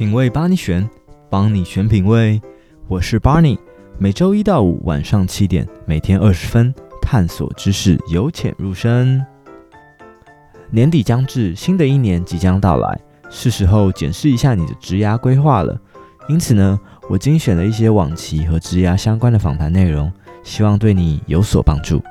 品味帮你选，帮你选品味。我是 Barney，每周一到五晚上七点，每天二十分，探索知识，由浅入深。年底将至，新的一年即将到来，是时候检视一下你的职涯规划了。因此呢，我精选了一些往期和职涯相关的访谈内容，希望对你有所帮助。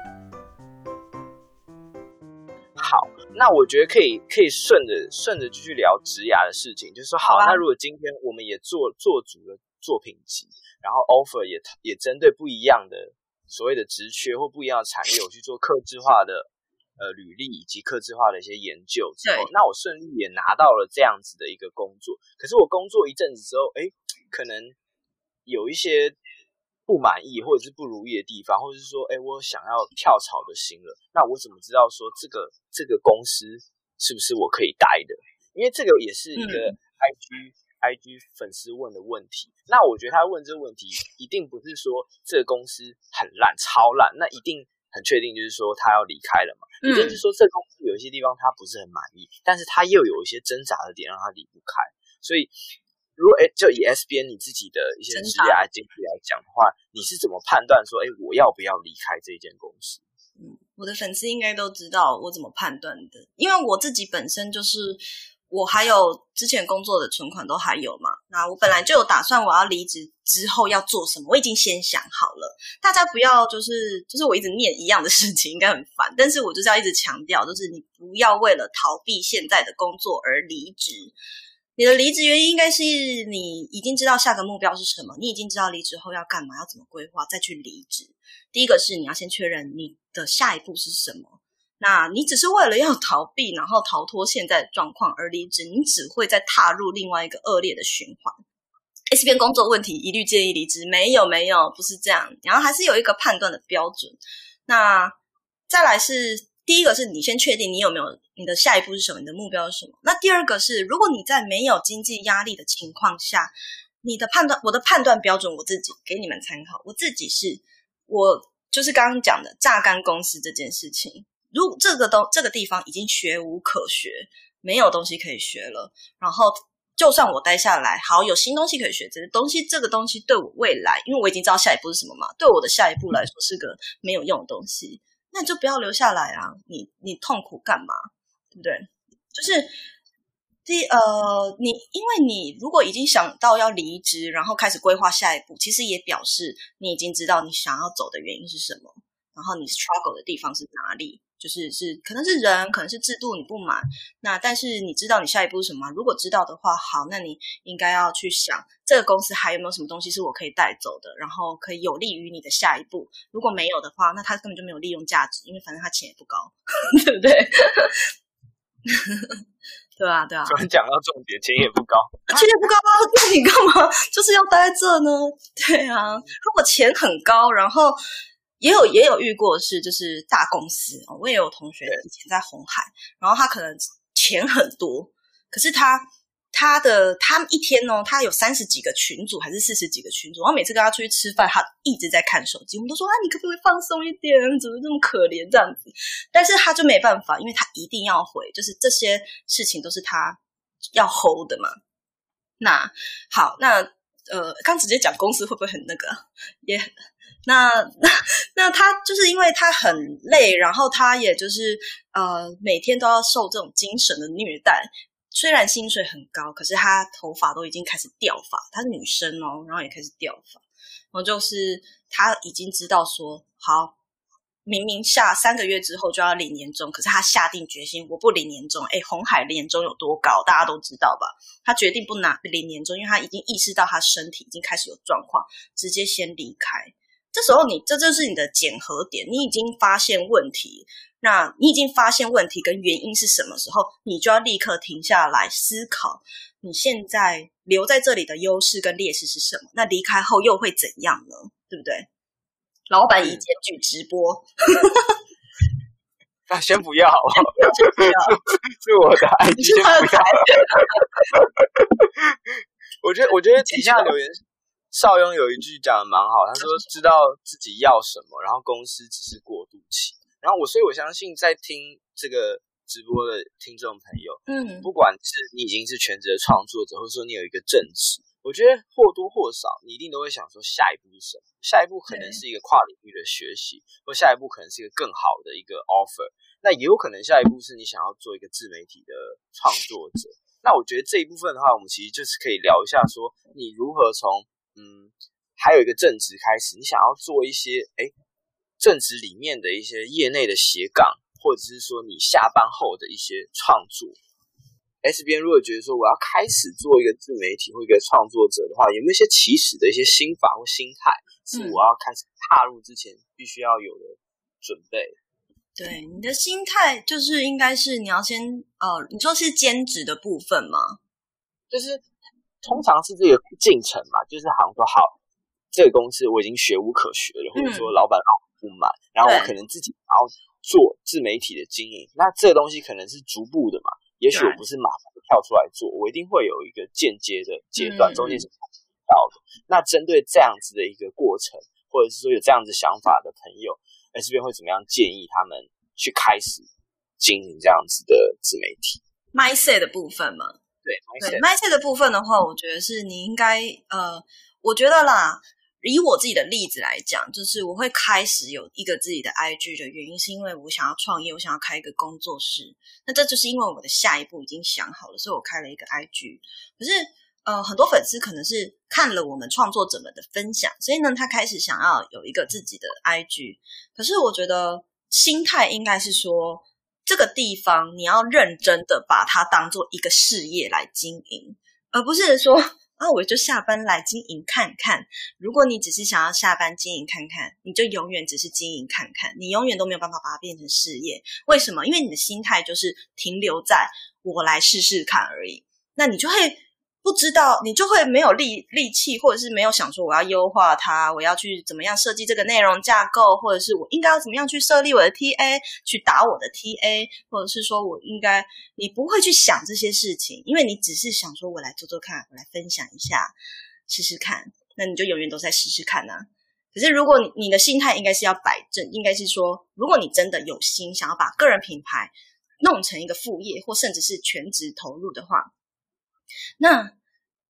那我觉得可以，可以顺着顺着继续聊职涯的事情，就是说，好，那如果今天我们也做做足了作品集，然后 offer 也也针对不一样的所谓的职缺或不一样的产业，我去做客制化的呃履历以及客制化的一些研究之后，那我顺利也拿到了这样子的一个工作。可是我工作一阵子之后，哎，可能有一些。不满意或者是不如意的地方，或者是说，哎，我想要跳槽的心了，那我怎么知道说这个这个公司是不是我可以待的？因为这个也是一个 IG、嗯、IG 粉丝问的问题。那我觉得他问这个问题，一定不是说这个公司很烂、超烂，那一定很确定就是说他要离开了嘛。也、嗯、就是说，这个公司有一些地方他不是很满意，但是他又有一些挣扎的点让他离不开，所以。如果诶，就以 S 编你自己的一些职业经历来讲的话，你是怎么判断说，哎，我要不要离开这间公司？嗯，我的粉丝应该都知道我怎么判断的，因为我自己本身就是，我还有之前工作的存款都还有嘛。那我本来就有打算我要离职之后要做什么，我已经先想好了。大家不要就是就是我一直念一样的事情，应该很烦，但是我就是要一直强调，就是你不要为了逃避现在的工作而离职。你的离职原因应该是你已经知道下个目标是什么，你已经知道离职后要干嘛，要怎么规划，再去离职。第一个是你要先确认你的下一步是什么。那你只是为了要逃避，然后逃脱现在的状况而离职，你只会再踏入另外一个恶劣的循环。S 边工作问题，一律建议离职。没有，没有，不是这样。然后还是有一个判断的标准。那再来是。第一个是你先确定你有没有你的下一步是什么，你的目标是什么。那第二个是，如果你在没有经济压力的情况下，你的判断，我的判断标准，我自己给你们参考。我自己是，我就是刚刚讲的榨干公司这件事情。如果这个都这个地方已经学无可学，没有东西可以学了，然后就算我待下来，好，有新东西可以学，这个东西这个东西对我未来，因为我已经知道下一步是什么嘛，对我的下一步来说是个没有用的东西。那就不要留下来啊！你你痛苦干嘛？对不对？就是第呃，你因为你如果已经想到要离职，然后开始规划下一步，其实也表示你已经知道你想要走的原因是什么，然后你 struggle 的地方是哪里。就是是可能是人，可能是制度，你不满。那但是你知道你下一步是什么？如果知道的话，好，那你应该要去想这个公司还有没有什么东西是我可以带走的，然后可以有利于你的下一步。如果没有的话，那他根本就没有利用价值，因为反正他钱也不高，对不对？对啊，对啊。突然讲到重点，钱也不高，钱也不高啊，那你干嘛就是要待在这呢？对啊，如果钱很高，然后。也有也有遇过是，就是大公司，我也有同学以前在红海，然后他可能钱很多，可是他他的他一天哦，他有三十几个群组还是四十几个群组，然后每次跟他出去吃饭，他一直在看手机，我们都说啊，你可不可以放松一点？怎么这么可怜这样子？但是他就没办法，因为他一定要回，就是这些事情都是他要 hold 的嘛。那好，那呃，刚直接讲公司会不会很那个？也。那那 那他就是因为他很累，然后他也就是呃每天都要受这种精神的虐待。虽然薪水很高，可是他头发都已经开始掉发。她是女生哦，然后也开始掉发。然后就是他已经知道说，好，明明下三个月之后就要领年终，可是他下定决心，我不领年终。诶，红海年终有多高，大家都知道吧？他决定不拿领年终，因为他已经意识到他身体已经开始有状况，直接先离开。这时候你，你这就是你的检核点，你已经发现问题，那你已经发现问题跟原因是什么时候，你就要立刻停下来思考，你现在留在这里的优势跟劣势是什么？那离开后又会怎样呢？对不对？老板已检举直播，那先不要，先不要，是我的爱，先不要。我觉得，我觉得底下留言。邵雍有一句讲的蛮好，他说知道自己要什么，然后公司只是过渡期。然后我，所以我相信在听这个直播的听众朋友，嗯，不管是你已经是全职的创作者，或者说你有一个正职，我觉得或多或少你一定都会想说下一步是什么？下一步可能是一个跨领域的学习，或下一步可能是一个更好的一个 offer。那也有可能下一步是你想要做一个自媒体的创作者。那我觉得这一部分的话，我们其实就是可以聊一下，说你如何从嗯，还有一个正职开始，你想要做一些哎正职里面的一些业内的斜杠，或者是说你下班后的一些创作。S 边如果觉得说我要开始做一个自媒体或一个创作者的话，有没有一些起始的一些心法或心态，是我要开始踏入之前必须要有的准备？对，你的心态就是应该是你要先呃，你说是兼职的部分吗？就是通常是这个进程嘛，就是好像说好，这个公司我已经学无可学了，或者说老板让我不满，嗯、然后我可能自己然后做自媒体的经营，那这个东西可能是逐步的嘛，也许我不是马上跳出来做，我一定会有一个间接的阶段，中间是到的。那针对这样子的一个过程，或者是说有这样子想法的朋友。S 边会怎么样建议他们去开始经营这样子的自媒体？mindset 的部分嘛，对对，mindset 的部分的话，我觉得是你应该呃，我觉得啦，以我自己的例子来讲，就是我会开始有一个自己的 IG 的原因，是因为我想要创业，我想要开一个工作室。那这就是因为我的下一步已经想好了，所以我开了一个 IG。可是。呃，很多粉丝可能是看了我们创作者们的分享，所以呢，他开始想要有一个自己的 IG。可是我觉得心态应该是说，这个地方你要认真的把它当做一个事业来经营，而不是说啊，我就下班来经营看看。如果你只是想要下班经营看看，你就永远只是经营看看，你永远都没有办法把它变成事业。为什么？因为你的心态就是停留在我来试试看而已，那你就会。不知道，你就会没有力力气，或者是没有想说我要优化它，我要去怎么样设计这个内容架构，或者是我应该要怎么样去设立我的 TA，去打我的 TA，或者是说我应该，你不会去想这些事情，因为你只是想说我来做做看，我来分享一下，试试看，那你就永远都在试试看呢、啊。可是如果你你的心态应该是要摆正，应该是说，如果你真的有心想要把个人品牌弄成一个副业，或甚至是全职投入的话。那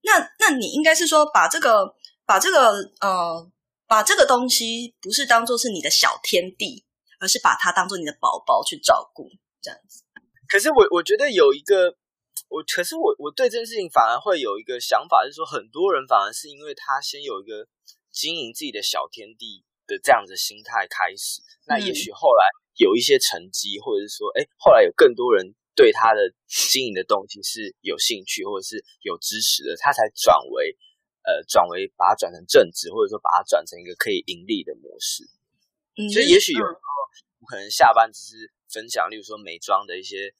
那那你应该是说，把这个把这个呃把这个东西不是当做是你的小天地，而是把它当做你的宝宝去照顾，这样子。可是我我觉得有一个我，可是我我对这件事情反而会有一个想法，就是说很多人反而是因为他先有一个经营自己的小天地的这样子的心态开始，那也许后来有一些成绩，或者是说，哎，后来有更多人。对他的经营的东西是有兴趣或者是有支持的，他才转为呃转为把它转成正职，或者说把它转成一个可以盈利的模式。嗯，所以也许有时候我可能下班只是分享，例如说美妆的一些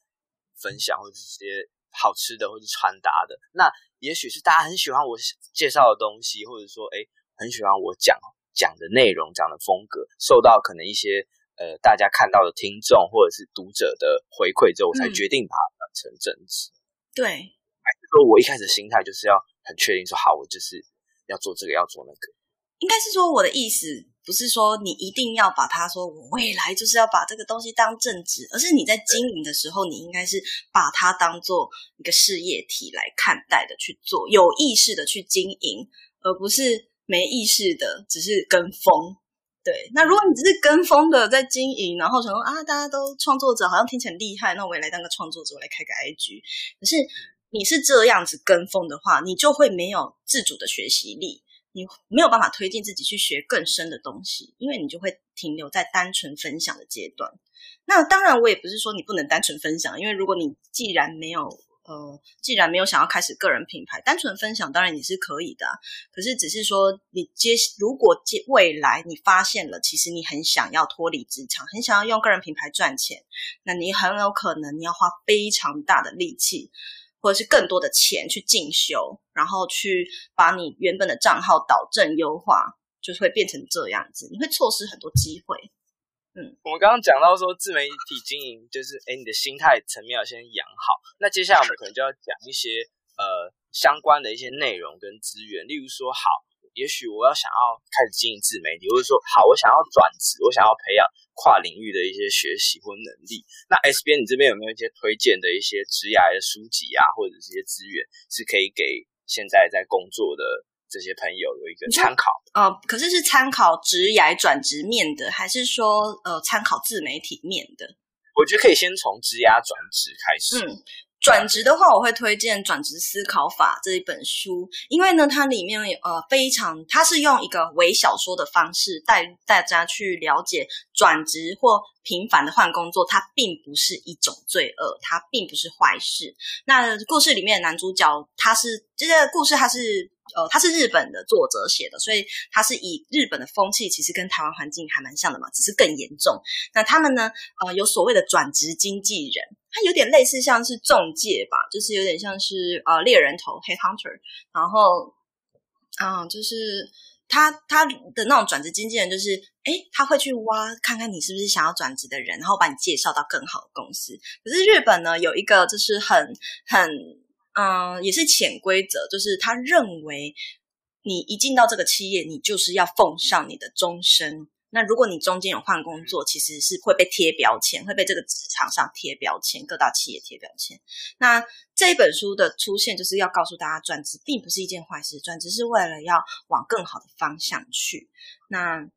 分享，或者是一些好吃的，或者是穿搭的。那也许是大家很喜欢我介绍的东西，或者说哎很喜欢我讲讲的内容、讲的风格，受到可能一些。呃，大家看到的听众或者是读者的回馈之后，我才决定把它当成正职。对，还是说我一开始心态就是要很确定说，好，我就是要做这个，要做那个。应该是说我的意思不是说你一定要把它说，我未来就是要把这个东西当正职，而是你在经营的时候，你应该是把它当做一个事业体来看待的去做，有意识的去经营，而不是没意识的只是跟风。对，那如果你只是跟风的在经营，然后想说啊，大家都创作者好像听起来很厉害，那我也来当个创作者，我来开个 IG。可是你是这样子跟风的话，你就会没有自主的学习力，你没有办法推进自己去学更深的东西，因为你就会停留在单纯分享的阶段。那当然，我也不是说你不能单纯分享，因为如果你既然没有。呃，既然没有想要开始个人品牌，单纯分享当然也是可以的。可是只是说，你接如果接未来你发现了，其实你很想要脱离职场，很想要用个人品牌赚钱，那你很有可能你要花非常大的力气，或者是更多的钱去进修，然后去把你原本的账号导正优化，就是会变成这样子，你会错失很多机会。嗯，我们刚刚讲到说自媒体经营，就是诶，你的心态层面要先养好。那接下来我们可能就要讲一些呃相关的一些内容跟资源，例如说，好，也许我要想要开始经营自媒体，或者说好，我想要转职，我想要培养跨领域的一些学习或能力。那 S 边，你这边有没有一些推荐的一些职涯的书籍啊，或者这些资源，是可以给现在在工作的这些朋友有一个参考？呃，可是是参考职涯转职面的，还是说呃参考自媒体面的？我觉得可以先从职涯转职开始。嗯。转职的话，我会推荐《转职思考法》这一本书，因为呢，它里面呃非常，它是用一个微小说的方式带大家去了解转职或频繁的换工作，它并不是一种罪恶，它并不是坏事。那故事里面的男主角，他是这个故事，他是。呃，他是日本的作者写的，所以他是以日本的风气，其实跟台湾环境还蛮像的嘛，只是更严重。那他们呢，呃，有所谓的转职经纪人，他有点类似像是中介吧，就是有点像是呃猎人头 h e a hunter），。然后，嗯、就是他他的那种转职经纪人，就是诶他会去挖看看你是不是想要转职的人，然后把你介绍到更好的公司。可是日本呢，有一个就是很很。嗯，也是潜规则，就是他认为你一进到这个企业，你就是要奉上你的终身。那如果你中间有换工作，其实是会被贴标签，会被这个职场上贴标签，各大企业贴标签。那这一本书的出现，就是要告诉大家，转职并不是一件坏事，转职是为了要往更好的方向去。那。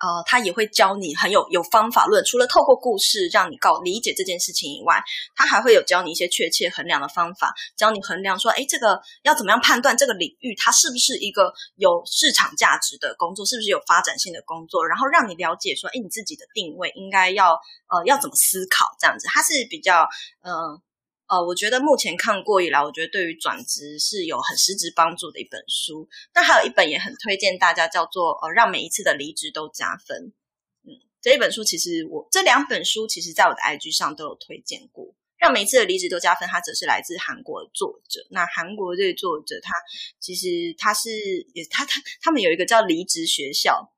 呃，他也会教你很有有方法论，除了透过故事让你告理解这件事情以外，他还会有教你一些确切衡量的方法，教你衡量说，诶，这个要怎么样判断这个领域它是不是一个有市场价值的工作，是不是有发展性的工作，然后让你了解说，诶，你自己的定位应该要呃要怎么思考这样子，它是比较呃。呃，我觉得目前看过以来，我觉得对于转职是有很实质帮助的一本书。那还有一本也很推荐大家，叫做《呃让每一次的离职都加分》。嗯，这一本书其实我这两本书其实在我的 IG 上都有推荐过。《让每一次的离职都加分》，它则是来自韩国的作者。那韩国这个作者，他其实他是也他他他们有一个叫离职学校，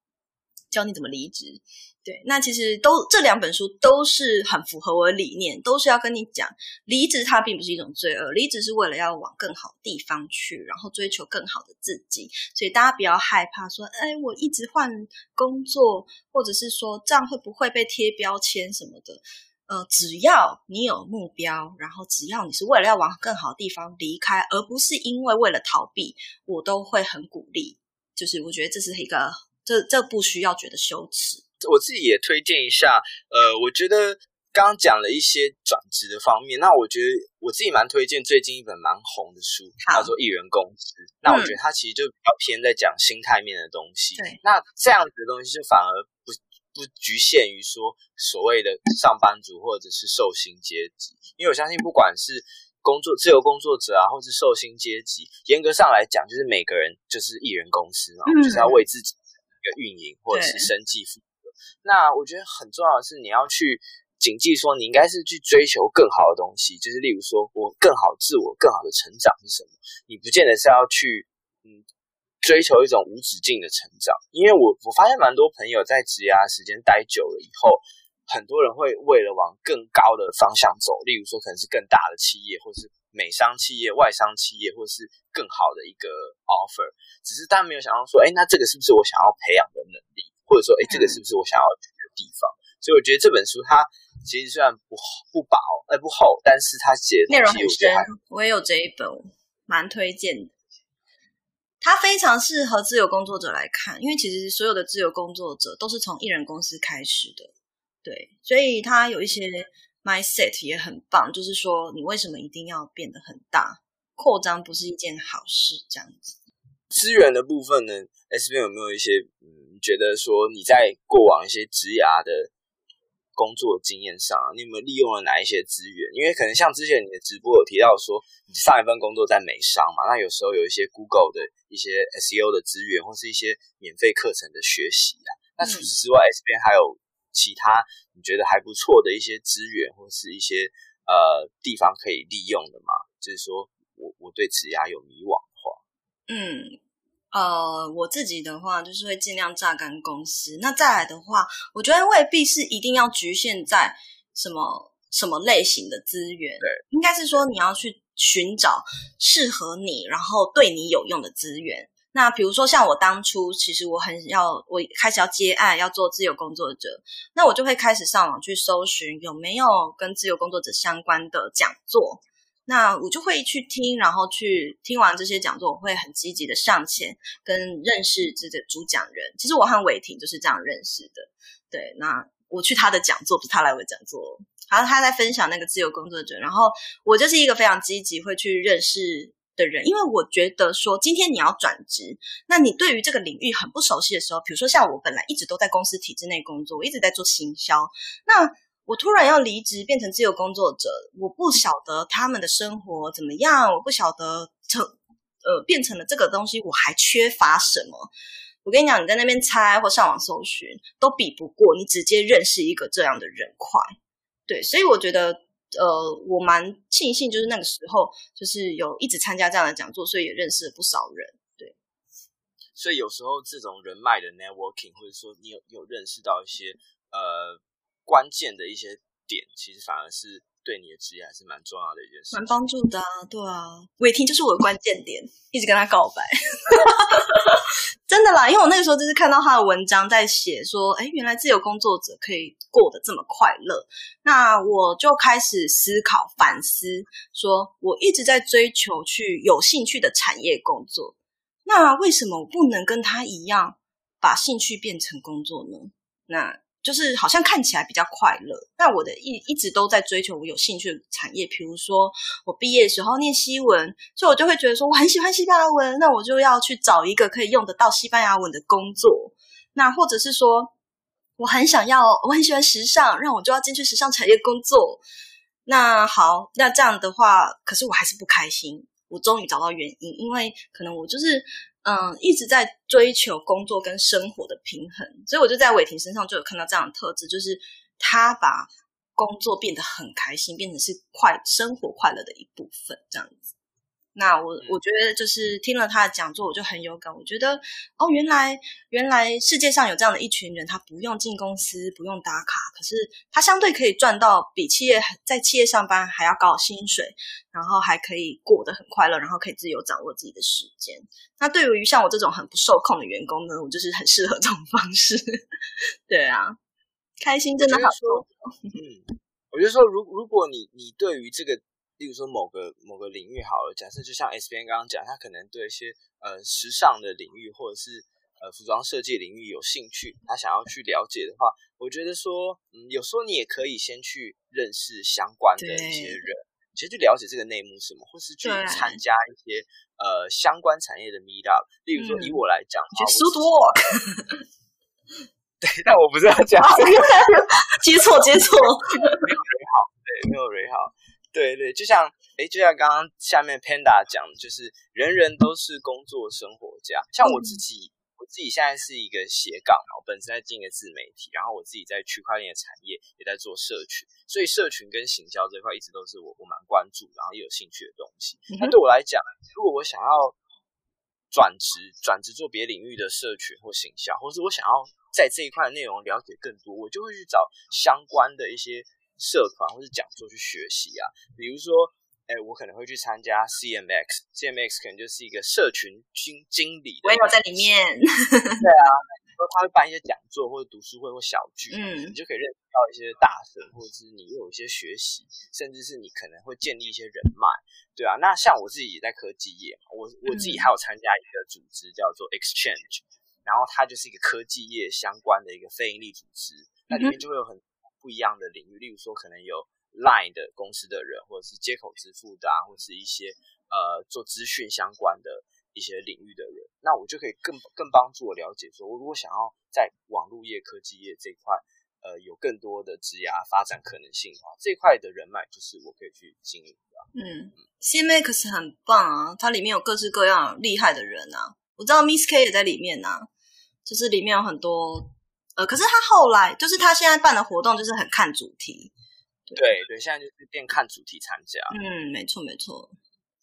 教你怎么离职。对，那其实都这两本书都是很符合我的理念，都是要跟你讲，离职它并不是一种罪恶，离职是为了要往更好地方去，然后追求更好的自己。所以大家不要害怕说，哎，我一直换工作，或者是说这样会不会被贴标签什么的？呃，只要你有目标，然后只要你是为了要往更好地方离开，而不是因为为了逃避，我都会很鼓励。就是我觉得这是一个，这这不需要觉得羞耻。我自己也推荐一下，呃，我觉得刚刚讲了一些转职的方面，那我觉得我自己蛮推荐最近一本蛮红的书，叫做《艺人公司》。那我觉得它其实就比较偏在讲心态面的东西。对，那这样子的东西就反而不不局限于说所谓的上班族或者是寿星阶级，因为我相信不管是工作自由工作者啊，或是寿星阶级，严格上来讲，就是每个人就是艺人公司嘛，嗯、就是要为自己一个运营或者是生计负责。那我觉得很重要的是，你要去谨记说，你应该是去追求更好的东西，就是例如说我更好自我、更好的成长是什么？你不见得是要去嗯追求一种无止境的成长，因为我我发现蛮多朋友在职涯时间待久了以后，很多人会为了往更高的方向走，例如说可能是更大的企业，或是美商企业、外商企业，或是更好的一个 offer，只是大家没有想到说，哎，那这个是不是我想要培养的能力？或者说，哎，这个是不是我想要去的地方？嗯、所以我觉得这本书它其实虽然不不薄，哎不厚，但是它写的内容很深。我也有这一本，蛮推荐的。它非常适合自由工作者来看，因为其实所有的自由工作者都是从艺人公司开始的，对，所以它有一些 mindset 也很棒，就是说你为什么一定要变得很大？扩张不是一件好事，这样子。资源的部分呢，S 编有没有一些嗯？觉得说你在过往一些职涯的工作经验上，你有没有利用了哪一些资源？因为可能像之前你的直播有提到说，你上一份工作在美商嘛，那有时候有一些 Google 的一些 SEO 的资源，或是一些免费课程的学习啊。那除此之外，S 边还有其他你觉得还不错的一些资源，或是一些呃地方可以利用的吗？就是说我我对职涯有迷惘的话，嗯。呃，我自己的话就是会尽量榨干公司。那再来的话，我觉得未必是一定要局限在什么什么类型的资源，对，应该是说你要去寻找适合你，然后对你有用的资源。那比如说像我当初，其实我很要，我开始要接案，要做自由工作者，那我就会开始上网去搜寻有没有跟自由工作者相关的讲座。那我就会去听，然后去听完这些讲座，我会很积极的上前跟认识这个主讲人。其实我和伟霆就是这样认识的。对，那我去他的讲座，不是他来我的讲座，然后他在分享那个自由工作者，然后我就是一个非常积极会去认识的人，因为我觉得说今天你要转职，那你对于这个领域很不熟悉的时候，比如说像我本来一直都在公司体制内工作，我一直在做行销，那。我突然要离职变成自由工作者，我不晓得他们的生活怎么样，我不晓得成呃变成了这个东西，我还缺乏什么？我跟你讲，你在那边猜或上网搜寻，都比不过你直接认识一个这样的人快。对，所以我觉得呃，我蛮庆幸，就是那个时候就是有一直参加这样的讲座，所以也认识了不少人。对，所以有时候这种人脉的 networking，或者说你有有认识到一些呃。关键的一些点，其实反而是对你的职业还是蛮重要的一件事，蛮帮助的啊。对啊，伟霆就是我的关键点，一直跟他告白，真的啦。因为我那个时候就是看到他的文章在写说，哎，原来自由工作者可以过得这么快乐，那我就开始思考反思，说我一直在追求去有兴趣的产业工作，那为什么我不能跟他一样把兴趣变成工作呢？那就是好像看起来比较快乐，但我的一一直都在追求我有兴趣的产业，比如说我毕业的时候念西文，所以我就会觉得说我很喜欢西班牙文，那我就要去找一个可以用得到西班牙文的工作。那或者是说我很想要，我很喜欢时尚，让我就要进去时尚产业工作。那好，那这样的话，可是我还是不开心。我终于找到原因，因为可能我就是。嗯，一直在追求工作跟生活的平衡，所以我就在伟霆身上就有看到这样的特质，就是他把工作变得很开心，变成是快生活快乐的一部分，这样子。那我我觉得就是听了他的讲座，我就很有感。我觉得哦，原来原来世界上有这样的一群人，他不用进公司，不用打卡，可是他相对可以赚到比企业在企业上班还要高的薪水，然后还可以过得很快乐，然后可以自由掌握自己的时间。那对于像我这种很不受控的员工呢，我就是很适合这种方式。对啊，开心真的好说。嗯，我觉得说，如如果你你对于这个。例如说某个某个领域好了，假设就像 S 编刚刚讲，他可能对一些呃时尚的领域或者是呃服装设计领域有兴趣，他想要去了解的话，我觉得说，嗯，有时候你也可以先去认识相关的一些人，其实去了解这个内幕什么，或是去参加一些呃相关产业的 meet up。例如说，以我来讲，去 suit work。对，但我不是要讲这个，接 错接错，没有蕊好，对，没有蕊好。对对，就像哎，就像刚刚下面 Panda 讲的，就是人人都是工作生活家。像我自己，嗯、我自己现在是一个斜杠，我本身在经营自媒体，然后我自己在区块链的产业也在做社群，所以社群跟行销这块一直都是我我蛮关注，然后也有兴趣的东西。那、嗯、对我来讲，如果我想要转职，转职做别领域的社群或行销，或是我想要在这一块的内容了解更多，我就会去找相关的一些。社团或是讲座去学习啊，比如说，哎，我可能会去参加 CMX，CMX 可能就是一个社群经经理，我也有在里面。对啊，说他会办一些讲座或者读书会或小聚，嗯，你就可以认识到一些大神，或者是你又有一些学习，甚至是你可能会建立一些人脉，对啊。那像我自己也在科技业嘛，我我自己还有参加一个组织叫做 Exchange，然后它就是一个科技业相关的一个非营利组织，那里面就会有很。不一样的领域，例如说可能有 Line 的公司的人，或者是接口支付的啊，或者是一些呃做资讯相关的一些领域的人，那我就可以更更帮助我了解说，我如果想要在网络业、科技业这一块，呃，有更多的职涯发展可能性的话，这一块的人脉就是我可以去经营的。嗯，CMX 很棒啊，它里面有各式各样厉害的人啊，我知道 Miss K 也在里面啊，就是里面有很多。呃，可是他后来就是他现在办的活动就是很看主题，对对，对，现在就是变看主题参加。嗯，没错没错。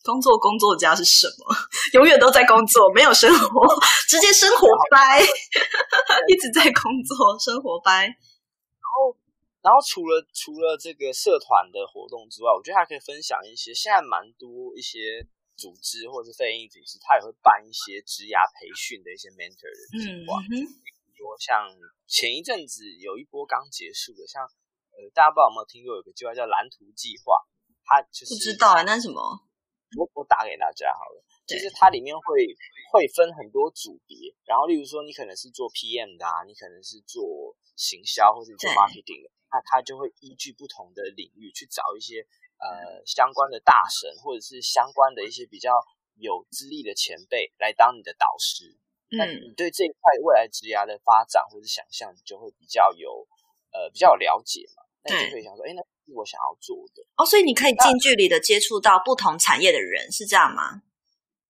工作工作家是什么？永远都在工作，没有生活，直接生活掰，一直在工作，生活掰。然后，然后除了除了这个社团的活动之外，我觉得还可以分享一些现在蛮多一些组织或者是非营利组织，他也会办一些职涯培训的一些 mentor 的计划。嗯，比如说像前一阵子有一波刚结束的，像呃，大家不知道有没有听过有个计划叫蓝图计划，它就是不知道啊，那是什么？我我打给大家好了。其实它里面会会分很多组别，然后例如说你可能是做 PM 的啊，你可能是做行销或者做 marketing 的，那它就会依据不同的领域去找一些呃相关的大神或者是相关的一些比较有资历的前辈来当你的导师。那你对这一块未来职涯的发展或者想象，你就会比较有呃比较有了解嘛。那你就可以想说，哎，那是我想要做的哦，所以你可以近距离的接触到不同产业的人，是这样吗？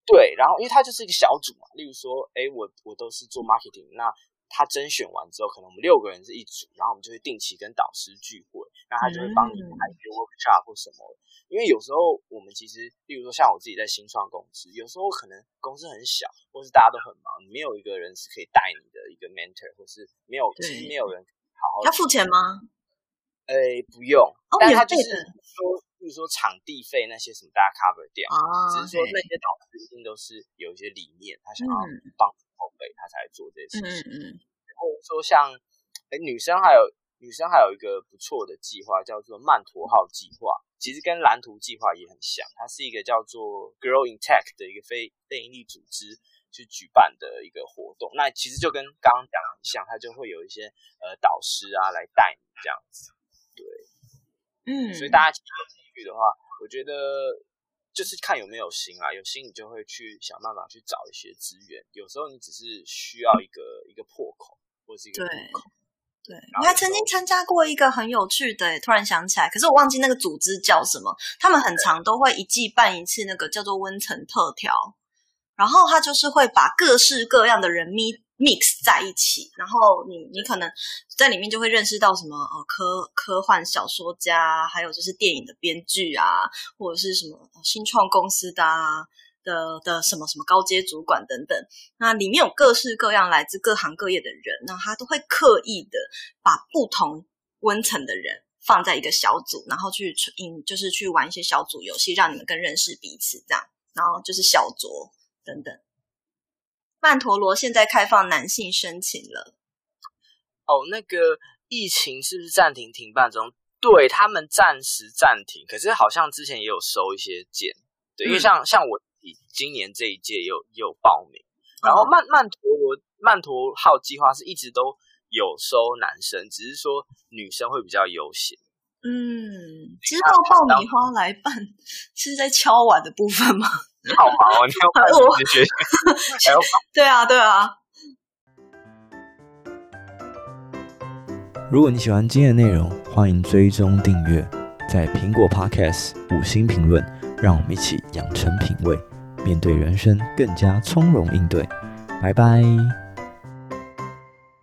对，然后因为它就是一个小组嘛，例如说，哎，我我都是做 marketing，那他甄选完之后，可能我们六个人是一组，然后我们就会定期跟导师聚会，那他就会帮你排一些 workshop 或什么。嗯、因为有时候我们其实，例如说像我自己在新创公司，有时候可能公司很小，或是大家都很忙，没有一个人是可以带你的一个 mentor，或是没有，其实没有人好好。他付钱吗？哎，不用，哦、但他就是说。比如说场地费那些什么，大家 cover 掉，啊、只是说那些导师一定都是有一些理念，嗯、他想要帮后辈，他才做这些事情。嗯嗯。然后说像，哎，女生还有女生还有一个不错的计划，叫做曼陀号计划，其实跟蓝图计划也很像，它是一个叫做 Grow in Tech 的一个非非营利组织去举办的一个活动。那其实就跟刚刚讲的很像，它就会有一些呃导师啊来带你这样子。对，嗯，所以大家。的话，我觉得就是看有没有心啊，有心你就会去想办法去找一些资源。有时候你只是需要一个一个破口，或是一个破口。对，对，我还曾经参加过一个很有趣的，突然想起来，可是我忘记那个组织叫什么。他们很常都会一季办一次那个叫做温层特调，然后他就是会把各式各样的人咪。Mix 在一起，然后你你可能在里面就会认识到什么呃科科幻小说家，还有就是电影的编剧啊，或者是什么新创公司的啊的的什么什么高阶主管等等。那里面有各式各样来自各行各业的人，那他都会刻意的把不同温层的人放在一个小组，然后去嗯就是去玩一些小组游戏，让你们更认识彼此这样，然后就是小酌等等。曼陀罗现在开放男性申请了。哦，那个疫情是不是暂停停办中？对，他们暂时暂停，可是好像之前也有收一些件。对，因为像像我今年这一届也有也有报名，然后曼曼陀罗曼陀号计划是一直都有收男生，只是说女生会比较优先。嗯，其实报爆米花来办是在敲碗的部分吗？你 好忙哦，你要开始学习。对啊，对啊。如果你喜欢今天的内容，欢迎追踪订阅，在苹果 Podcast 五星评论，让我们一起养成品味，面对人生更加从容应对。拜拜。